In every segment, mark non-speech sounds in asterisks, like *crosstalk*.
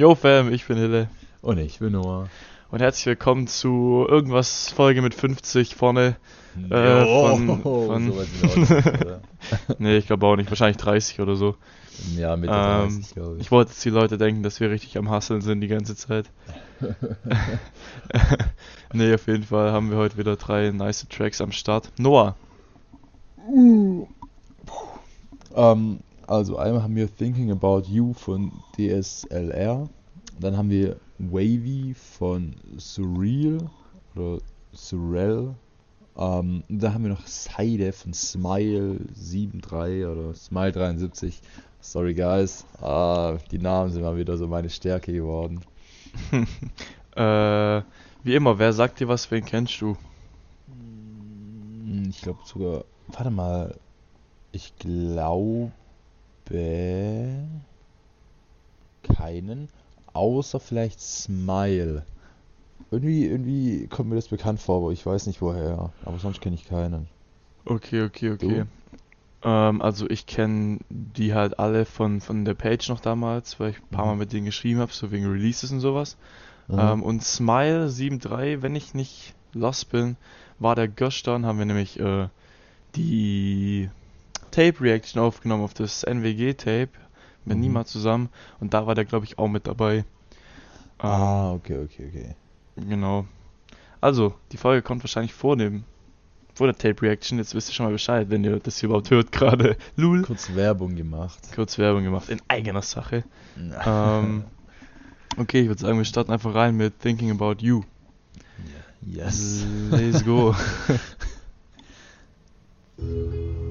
Yo Fam, ich bin Hille. Und ich bin Noah. Und herzlich willkommen zu irgendwas Folge mit 50 vorne. Äh, von- oh, von- so weit sind wir auch nicht, oder? *laughs* nee, ich glaube auch nicht, wahrscheinlich 30 oder so. Ja, Mitte Ähm, 30, glaube ich. Ich wollte, dass die Leute denken, dass wir richtig am Hasseln sind die ganze Zeit. *laughs* nee, auf jeden Fall haben wir heute wieder drei nice Tracks am Start. Noah, Ähm, also einmal haben wir Thinking About You von DSLR. Dann haben wir Wavy von Surreal oder Surreal. Ähm, dann haben wir noch Seide von Smile 73 oder Smile 73. Sorry guys, ah, die Namen sind mal wieder so meine Stärke geworden. *laughs* äh, wie immer, wer sagt dir was, wen kennst du? Hm, Ich glaube sogar. Warte mal. Ich glaube. Keinen. Außer vielleicht Smile. Irgendwie, irgendwie kommt mir das bekannt vor, aber ich weiß nicht woher. Aber sonst kenne ich keinen. Okay, okay, okay. Ähm, also ich kenne die halt alle von, von der Page noch damals, weil ich ein paar Mal Mhm. mit denen geschrieben habe, so wegen Releases und sowas. Mhm. Ähm, und Smile 7.3, wenn ich nicht lost bin, war der Göstern, haben wir nämlich äh, die Tape-Reaction aufgenommen auf das NWG-Tape mit Mhm. Nima zusammen und da war der, glaube ich, auch mit dabei. Ähm, ah, okay, okay, okay. Genau. Also, die Folge kommt wahrscheinlich vor dem vor der Tape-Reaction, jetzt wisst ihr schon mal Bescheid, wenn ihr das hier überhaupt hört gerade. *laughs* Lul. Kurz Werbung gemacht. Kurz Werbung gemacht, in eigener Sache. Ähm, *laughs* okay, ich würde sagen, wir starten einfach rein mit Thinking About You. yes. Let's go. *laughs*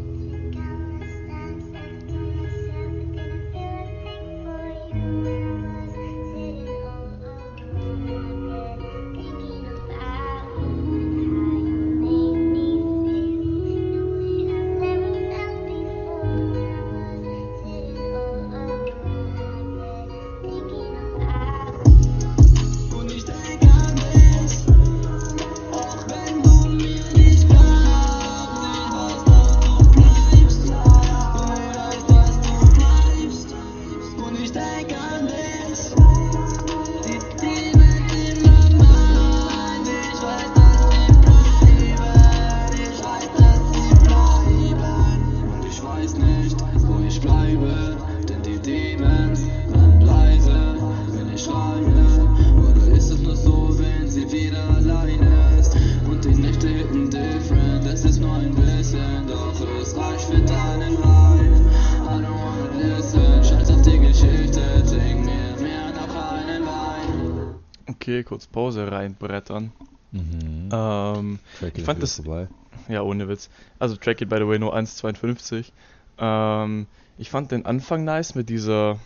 kurz Pause reinbrettern. Mhm. Ähm, ich fand das- vorbei. ja, ohne Witz. Also, Track geht by the way nur 1,52. Ähm, ich fand den Anfang nice mit dieser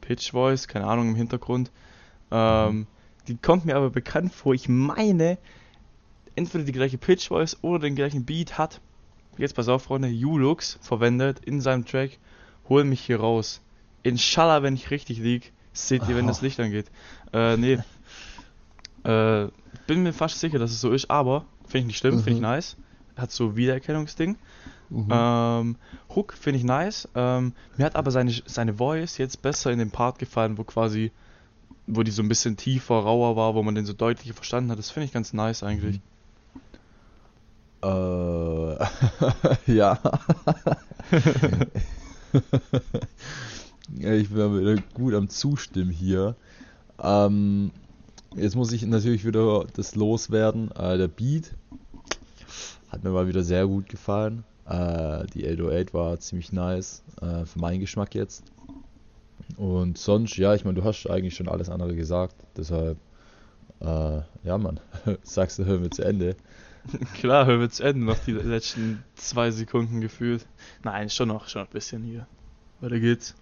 Pitch Voice, keine Ahnung, im Hintergrund. Ähm, die kommt mir aber bekannt vor. Ich meine, entweder die gleiche Pitch Voice oder den gleichen Beat hat, jetzt pass auf, Freunde, Ulux verwendet in seinem Track. Hol mich hier raus. Inshallah, wenn ich richtig lieg, seht ihr, wenn das Oh. Licht angeht. Äh, nee. *laughs* äh, bin mir fast sicher, dass es so ist, aber finde ich nicht schlimm, finde ich Mhm. nice. Hat so Wiedererkennungsding. Mhm. Ähm, Hook finde ich nice. Ähm, mir hat aber seine, seine Voice jetzt besser in dem Part gefallen, wo quasi, wo die so ein bisschen tiefer, rauer war, wo man den so deutlicher verstanden hat. Das finde ich ganz nice eigentlich. Äh, *laughs* ja. *laughs* *laughs* ja, ich bin wieder gut am Zustimmen hier. Ähm, jetzt muss ich natürlich wieder das loswerden. Äh, der Beat hat mir mal wieder sehr gut gefallen. Äh, die 808 war ziemlich nice, äh, für meinen Geschmack jetzt. Und sonst, ja, ich meine, du hast eigentlich schon alles andere gesagt. Deshalb, äh, ja, Mann, *laughs* sagst du, hören wir zu Ende. *laughs* Klar, hören wir zu Ende noch die letzten zwei Sekunden gefühlt. Nein, schon noch, schon noch ein bisschen hier. Weiter geht's.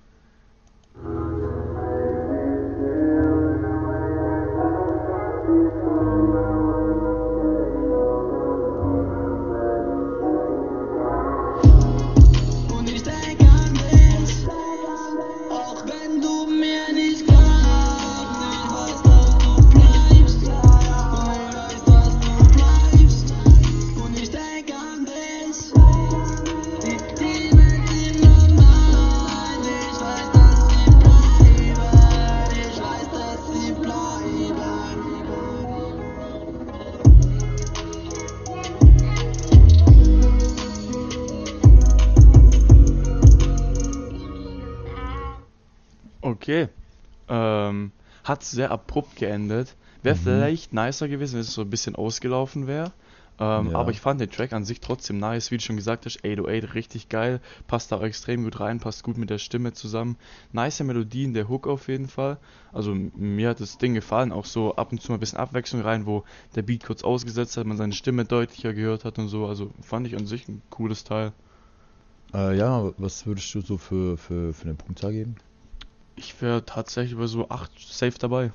Okay. Ähm, hat sehr abrupt geendet. Wäre Mhm. vielleicht nicer gewesen, wenn es so ein bisschen ausgelaufen wäre. Ähm, Ja. Aber ich fand den Track an sich trotzdem nice, wie du schon gesagt hast, 808 richtig geil, passt da auch extrem gut rein, passt gut mit der Stimme zusammen. Nice Melodien, der Hook auf jeden Fall. Also mir hat das Ding gefallen, auch so ab und zu mal ein bisschen Abwechslung rein, wo der Beat kurz ausgesetzt hat, man seine Stimme deutlicher gehört hat und so. Also fand ich an sich ein cooles Teil. Äh, ja, was würdest du so für, für, für eine Punktzahl geben? Ich wäre tatsächlich bei so 8 safe dabei.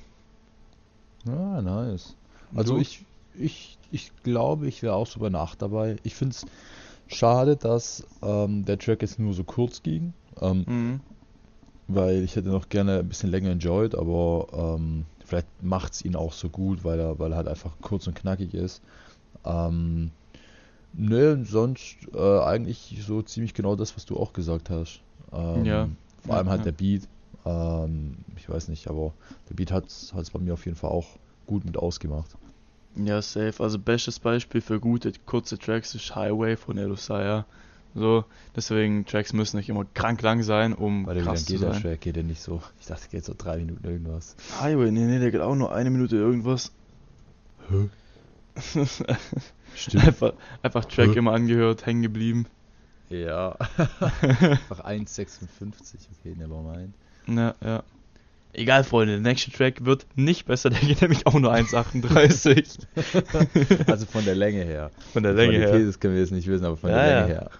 Ah, nice. Also Du? ich, ich, ich glaube, ich wäre auch so bei einer 8 dabei. Ich finde es schade, dass ähm, der Track jetzt nur so kurz ging, ähm, Mhm. weil ich hätte noch gerne ein bisschen länger enjoyed, aber ähm, vielleicht macht es ihn auch so gut, weil er, weil er halt einfach kurz und knackig ist. Ähm, ne, sonst äh, eigentlich so ziemlich genau das, was du auch gesagt hast. Ähm, Ja. Vor allem halt ja. der Beat. Ähm, ich weiß nicht, aber der Beat hat es bei mir auf jeden Fall auch gut mit ausgemacht. Ja, safe. Also bestes Beispiel für gute, kurze Tracks ist Highway von Elosaya. So, deswegen Tracks müssen nicht immer krank lang sein, um der krass zu geht der sein. Track geht ja nicht so. *laughs* Ich dachte, geht so drei Minuten irgendwas. Highway, nee, nee, der geht auch nur eine Minute irgendwas. *laughs* Stimmt. einfach, einfach Track Hä? immer angehört, hängen geblieben. ja. *laughs* Einfach 1,56. Okay, never mind. Ja, ja. Egal, Freunde, der nächste Track wird nicht besser, der geht nämlich auch nur 1,38. *laughs* Also von der Länge her. Von der Länge Qualität, her. Das können wir jetzt nicht wissen, aber von Ja, der. Länge her.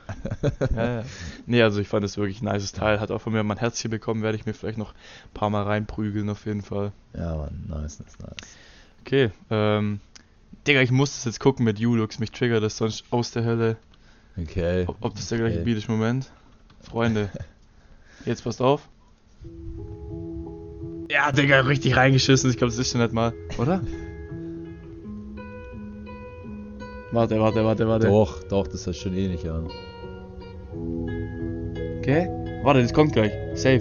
*laughs* Ja, ja. Nee, also ich fand es wirklich ein nices Teil. Hat auch von mir mein Herzchen bekommen, werde ich mir vielleicht noch ein paar Mal reinprügeln auf jeden Fall. Ja, Mann, nice, nice, nice. Okay, ähm, Digga, ich muss das jetzt gucken mit Ulux, mich triggert das sonst aus der Hölle. Okay. Ob, ob das der gleiche okay. Beat ist, Moment. Freunde, *laughs* jetzt passt auf. Ja, Digga, richtig reingeschissen, ich glaube, das ist schon nicht mal, oder? Warte, warte, warte, warte. Doch, doch, das hört schon ähnlich an. Okay, warte, das kommt gleich. Safe.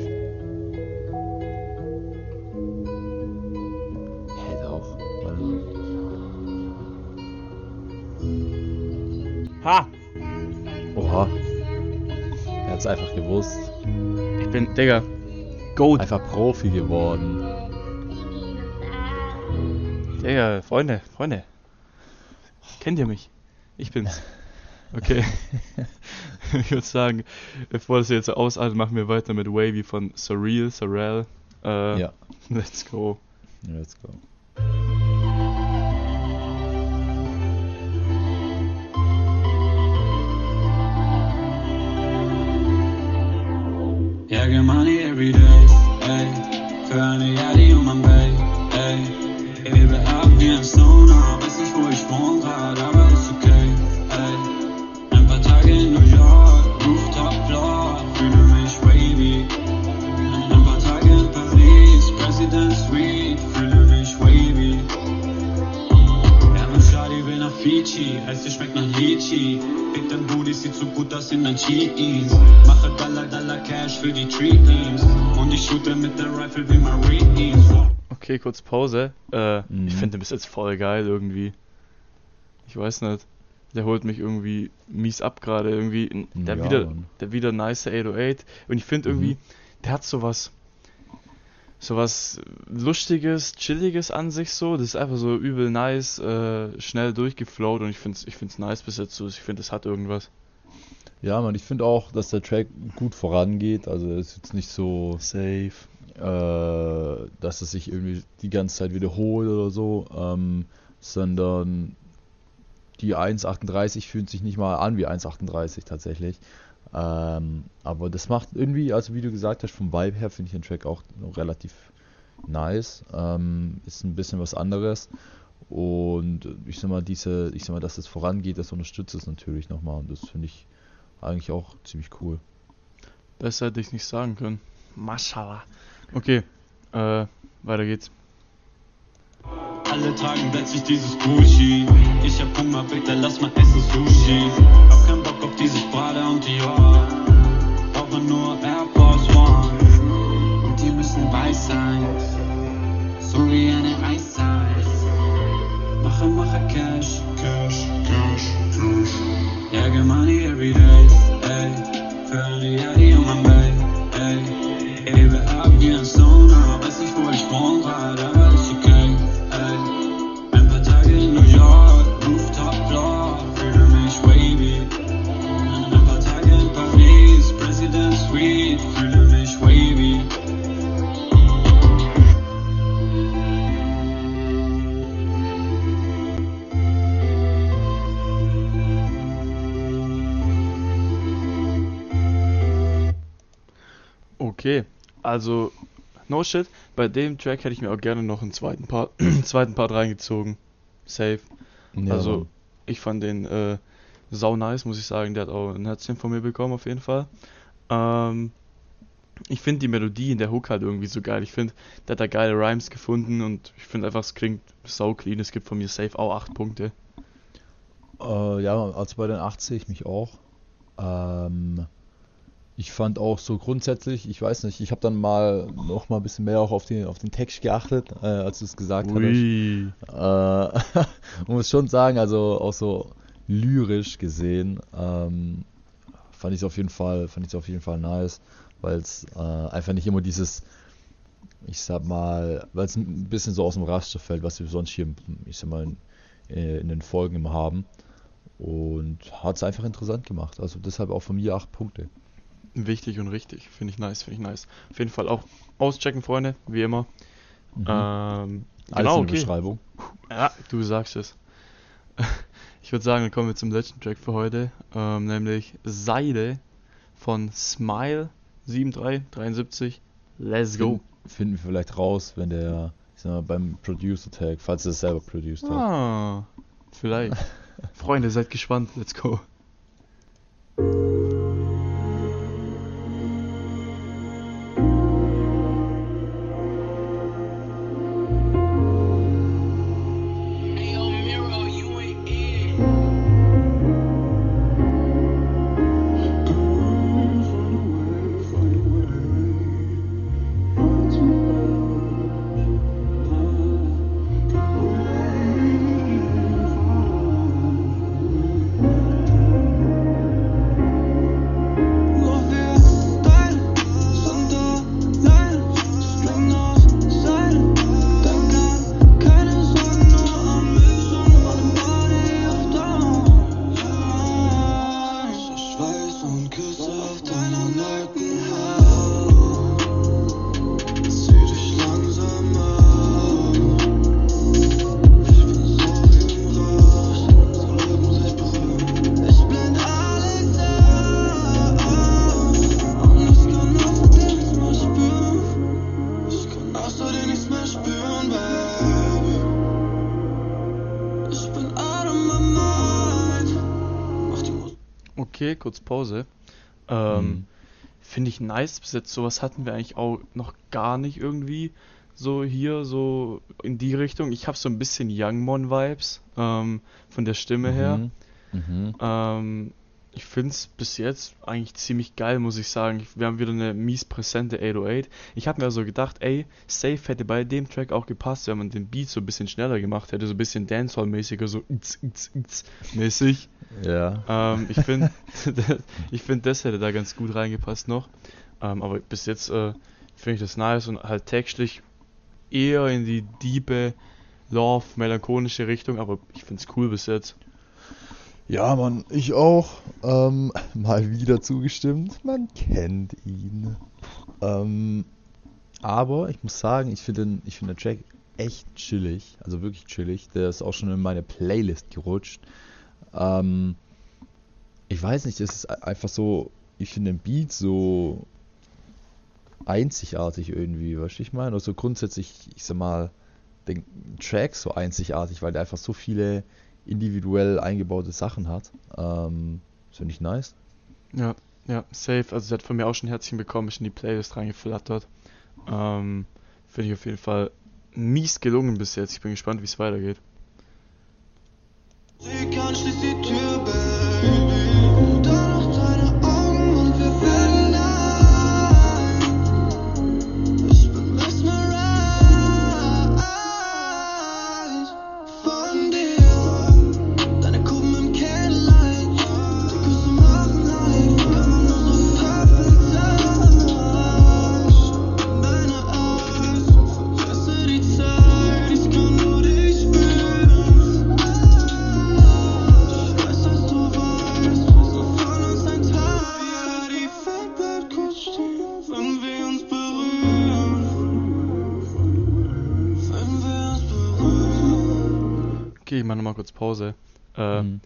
Hey, doch. Warte mal. Ha! Oha. Er hat's einfach gewusst. Ich bin, Digga, Goat. Einfach Profi geworden. Digga, Freunde, Freunde. Kennt ihr mich? Ich bin's. Okay. *laughs* ich würde sagen, bevor das jetzt so ausartet, machen wir weiter mit Wavy von Surreal, Surreal. Äh, Ja, Let's go. let's go. Get money every day, ey. Für eine Yadi und mein Bay, ey. Hebe ab wie ein Stoner, weiß nicht, wo ich wohn grad, aber ist okay, ey. Ein paar Tage in New York, Rooftop Floor, fühle mich wavy. Ein paar Tage in Paris, President Street, fühle mich wavy. Ja, mein Shadi will nach Fiji, heißt sie schmeckt nach Litchi. Pick dein Booty, sieht so gut aus in dein Cheaties. Mache Dollar, Dollar Cash für die Treaties. Und ich shoote mit der Rifle wie Marines. Okay, kurz Pause. Äh, Mhm. Ich finde den bis jetzt voll geil irgendwie. Ich weiß nicht. Der holt mich irgendwie mies ab gerade irgendwie. Der Ja, wieder, Mann. der wieder nice 808. Und ich finde irgendwie, der hat sowas, sowas Lustiges, Chilliges an sich so. Das ist einfach so übel nice, äh, schnell durchgeflowt und ich finde es ich find's nice bis jetzt so. Ich finde, es hat irgendwas. Ja, man, ich finde auch, dass der Track gut vorangeht. Also er ist jetzt nicht so, Safe. äh, dass es sich irgendwie die ganze Zeit wiederholt oder so, ähm, sondern die 1,38 fühlt sich nicht mal an wie 1,38 tatsächlich. Ähm, aber das macht irgendwie, also wie du gesagt hast, vom Vibe her finde ich den Track auch noch relativ nice. Ähm, ist ein bisschen was anderes. Und ich sag mal, diese, ich sag mal, dass es vorangeht, das unterstützt es natürlich nochmal. Und das finde ich eigentlich auch ziemlich cool. Besser hätte ich nicht sagen können. Mashallah. Okay, äh, weiter geht's. Alle tragen plötzlich dieses Gucci. Ich hab Hunger, bitte lass mal essen Sushi. Hab auf dieses Prada und Dior. Brauche nur Air Force One. Und die müssen weiß sein. So wie eine Eiszeit. Mache, mache Cash. Cash, Cash, Cash. Ja, get money every day. Ey. Für eine Yadi und mein Bay. Ey. Hebe ab wie ein Stoner. Okay, also no shit, bei dem Track hätte ich mir auch gerne noch einen zweiten Part, *clears throat* zweiten Part reingezogen. Safe. Ja, also ich fand den äh, sau nice, muss ich sagen. Der hat auch ein Herzchen von mir bekommen auf jeden Fall. Ähm, ich finde die Melodie in der Hook halt irgendwie so geil. Ich finde, der hat da geile Rhymes gefunden und ich finde einfach, es klingt sau clean. Es gibt von mir safe auch 8 Punkte. Äh, ja, also bei den 80 mich auch. Ähm, ich fand auch so grundsätzlich, ich weiß nicht, ich habe dann mal noch mal ein bisschen mehr auch auf den, auf den Text geachtet, äh, als du es gesagt hattest. Ui. Äh, *laughs* muss schon sagen, also auch so lyrisch gesehen, ähm, fand ich es auf jeden Fall, fand ich auf jeden Fall nice, weil es äh, einfach nicht immer dieses, ich sag mal, weil es ein bisschen so aus dem Raster fällt, was wir sonst hier, ich sag mal, in, äh, in den Folgen immer haben. Und hat es einfach interessant gemacht. Also deshalb auch von mir acht Punkte. Wichtig und richtig. Finde ich nice, finde ich nice. Auf jeden Fall auch auschecken, Freunde, wie immer. Mhm. Ähm, genau, okay. Beschreibung. Ja, du sagst es. *laughs* Ich würde sagen, dann kommen wir zum letzten Track für heute, ähm, nämlich Seide von Smile 7373. Let's go. Finden, finden wir vielleicht raus, wenn der, ich sag mal, beim Producer Tag, falls er es selber produced hat. Ah, vielleicht. *laughs* Freunde, seid gespannt. Let's go. Kurz Pause. Ähm, Mhm. Finde ich nice bis jetzt. Sowas hatten wir eigentlich auch noch gar nicht irgendwie. So hier, so in die Richtung. Ich habe so ein bisschen Youngmon-Vibes ähm, von der Stimme her. Mhm. Mhm. Ähm, ich finde es bis jetzt eigentlich ziemlich geil, muss ich sagen. Wir haben wieder eine mies präsente 808. Ich habe mir so gedacht, ey, Safe hätte bei dem Track auch gepasst, wenn man den Beat so ein bisschen schneller gemacht hätte, so ein bisschen Dancehall-mäßiger, so its, its, its mäßig. Ja. Ähm, ich finde, *laughs* *laughs* ich finde, das hätte da ganz gut reingepasst noch. Ähm, aber bis jetzt äh, finde ich das nice und halt textlich eher in die diebe, love, melancholische Richtung, aber ich finde es cool bis jetzt. Ja, Mann, ich auch. Ähm, *laughs* mal wieder zugestimmt. Man kennt ihn. Ähm, aber ich muss sagen, ich finde den, ich finde den Track echt chillig. Also wirklich chillig. Der ist auch schon in meine Playlist gerutscht. Ähm, ich weiß nicht, es ist einfach so, ich finde den Beat so einzigartig irgendwie, weißt du, ich meine? Also grundsätzlich, ich sag mal, den Track so einzigartig, weil der einfach so viele individuell eingebaute Sachen hat. Ähm, das finde ich nice. Ja, ja, safe. Also sie hat von mir auch schon Herzchen bekommen, ist in die Playlist reingeflattert. Ähm, finde ich auf jeden Fall mies gelungen bis jetzt. Ich bin gespannt, wie es weitergeht. An, schließ Pause. Äh, Mhm.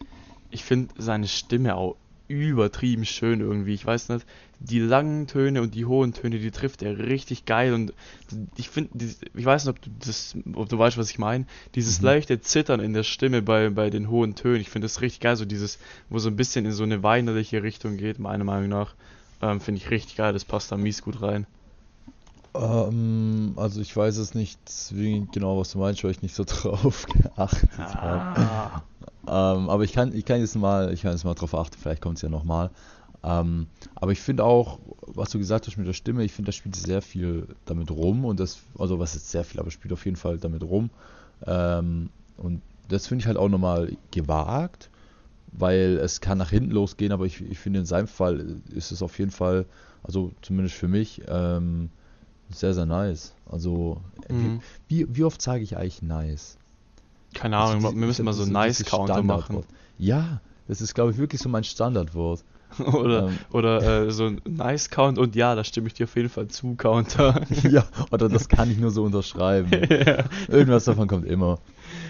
Ich finde seine Stimme auch übertrieben schön irgendwie. Ich weiß nicht, die langen Töne und die hohen Töne, die trifft er richtig geil und ich finde, ich weiß nicht, ob du das, ob du weißt, was ich meine. Dieses Mhm. leichte Zittern in der Stimme bei, bei den hohen Tönen, ich finde das richtig geil, so dieses, wo so ein bisschen in so eine weinerliche Richtung geht, meiner Meinung nach. Ähm, finde ich richtig geil, das passt da mies gut rein. Ähm, also ich weiß es nicht genau, was du meinst, weil ich nicht so *laughs* drauf geachtet habe. Ah. Ähm, aber ich kann, ich kann jetzt mal, ich kann jetzt mal drauf achten, vielleicht kommt es ja nochmal. Ähm, aber ich finde auch, was du gesagt hast mit der Stimme, ich finde, das spielt sehr viel damit rum und das, also was ist sehr viel, aber spielt auf jeden Fall damit rum. Ähm, und das finde ich halt auch nochmal gewagt, weil es kann nach hinten losgehen, aber ich, ich finde in seinem Fall ist es auf jeden Fall, also zumindest für mich, ähm, sehr, sehr nice. Also, Mhm. wie, wie oft sage ich eigentlich nice? Keine Also Ahnung, diese- wir müssen mal so Nice-Counter machen. Ja, das ist, glaube ich, wirklich so mein Standardwort. *laughs* Oder, Ähm. oder äh, so ein Nice-Count und ja, da stimme ich dir auf jeden Fall zu, Counter. *laughs* ja, oder das kann ich nur so unterschreiben. *laughs* ja. Irgendwas davon kommt immer.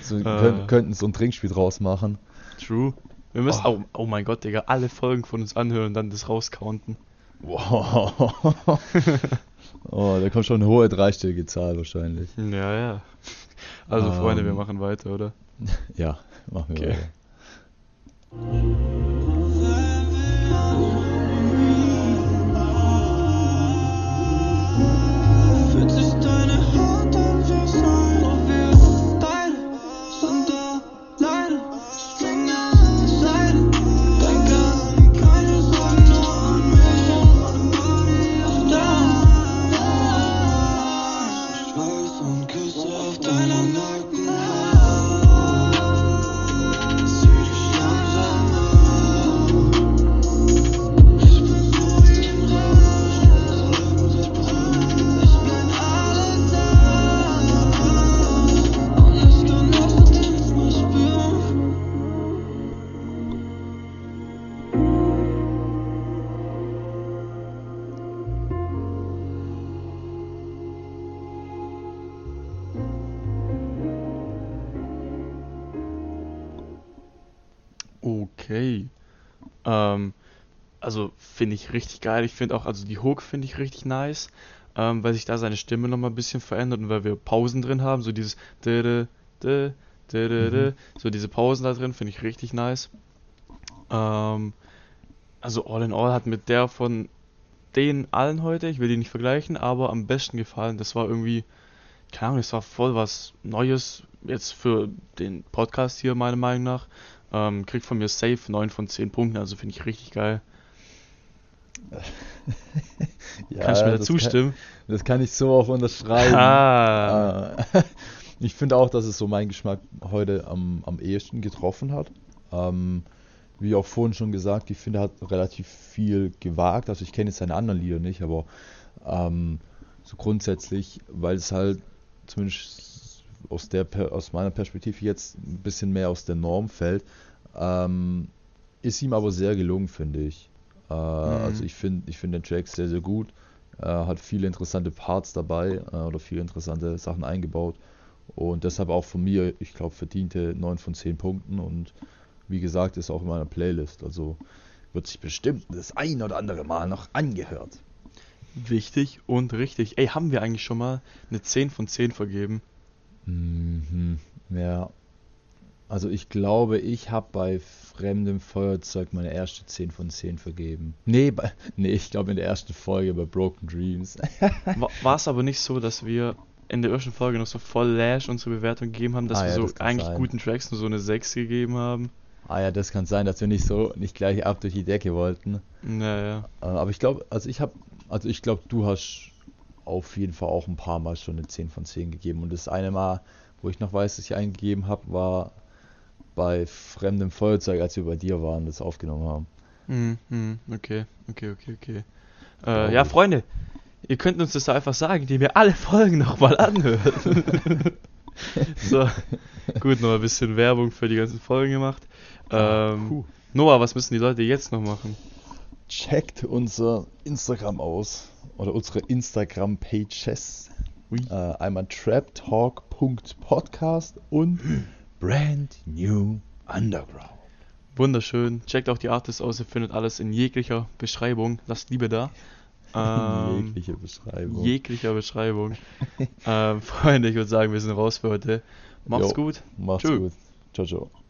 So, wir Äh. könnt, könnten so ein Trinkspiel draus machen. True. Wir müssen, Oh. oh. oh mein Gott, Digga, alle Folgen von uns anhören und dann das rauscounten. Wow. Oh, da kommt schon eine hohe dreistellige Zahl wahrscheinlich. Ja, ja. Also, Freunde, wir Ähm. machen weiter, oder? *laughs* Ja, machen wir Okay. weiter. Ähm, also finde ich richtig geil. Ich finde auch, also die Hook finde ich richtig nice, ähm, weil sich da seine Stimme nochmal ein bisschen verändert und weil wir Pausen drin haben, so dieses dä, so diese Pausen da drin finde ich richtig nice. Ähm, also all in all hat mit der von den allen heute, ich will die nicht vergleichen, aber am besten gefallen. Das war irgendwie, keine Ahnung, das war voll was Neues jetzt für den Podcast hier, meiner Meinung nach. Ähm, kriegt von mir safe 9 von 10 Punkten, also finde ich richtig geil. Ja, *laughs* Kannst du mir da das zustimmen? Kann, das kann ich so auch unterschreiben. Ah. Äh, *laughs* ich finde auch, dass es so meinen Geschmack heute am, am ehesten getroffen hat. Ähm, wie auch vorhin schon gesagt, ich finde, er hat relativ viel gewagt. Also ich kenne jetzt seine anderen Lieder nicht, aber ähm, so grundsätzlich, weil es halt zumindest aus der aus meiner Perspektive jetzt ein bisschen mehr aus der Norm fällt, ähm, ist ihm aber sehr gelungen, finde ich. Äh, Also ich finde ich finde den Track sehr, sehr gut. Er hat viele interessante Parts dabei äh, oder viele interessante Sachen eingebaut. Und deshalb auch von mir, ich glaube, verdiente 9 von 10 Punkten. Und wie gesagt, ist auch in meiner Playlist. Also wird sich bestimmt das ein oder andere Mal noch angehört. Wichtig und richtig. Ey, haben wir eigentlich schon mal eine 10 von 10 vergeben? Mhm, ja. Also ich glaube, ich habe bei fremdem Feuerzeug meine erste 10 von 10 vergeben. Nee, bei, *laughs* nee, ich glaube in der ersten Folge bei Broken Dreams. *laughs* War es aber nicht so, dass wir in der ersten Folge noch so voll Lash unsere Bewertung gegeben haben, dass Ah wir ja, so das eigentlich sein. guten Tracks nur so eine 6 gegeben haben? ah ja, das kann sein, dass wir nicht so, nicht gleich ab durch die Decke wollten. Naja. Äh, aber ich glaube, also ich habe, also ich glaube, du hast auf jeden Fall auch ein paar Mal schon eine 10 von 10 gegeben. Und das eine Mal, wo ich noch weiß, dass ich eingegeben habe, war bei fremdem Feuerzeug, als wir bei dir waren, das aufgenommen haben. Mhm, okay, okay, okay, okay. Äh, ja, ich. Freunde, ihr könnt uns das einfach sagen, indem ihr alle Folgen nochmal anhört. *laughs* so, gut, noch ein bisschen Werbung für die ganzen Folgen gemacht. Ähm, Puh. Noah, was müssen die Leute jetzt noch machen? Checkt unser Instagram aus oder unsere Instagram-Pages. Äh, einmal traptalk.podcast und *clears throat* brand new underground. Wunderschön. Checkt auch die Artists aus, ihr findet alles in jeglicher Beschreibung. Lasst Liebe da. *laughs* Ähm, Jegliche Beschreibung. jeglicher Beschreibung. *laughs* ähm, *laughs* Freunde, ich würde sagen, wir sind raus für heute. Macht's Jo. gut. Macht's Tschö. gut. Ciao, ciao.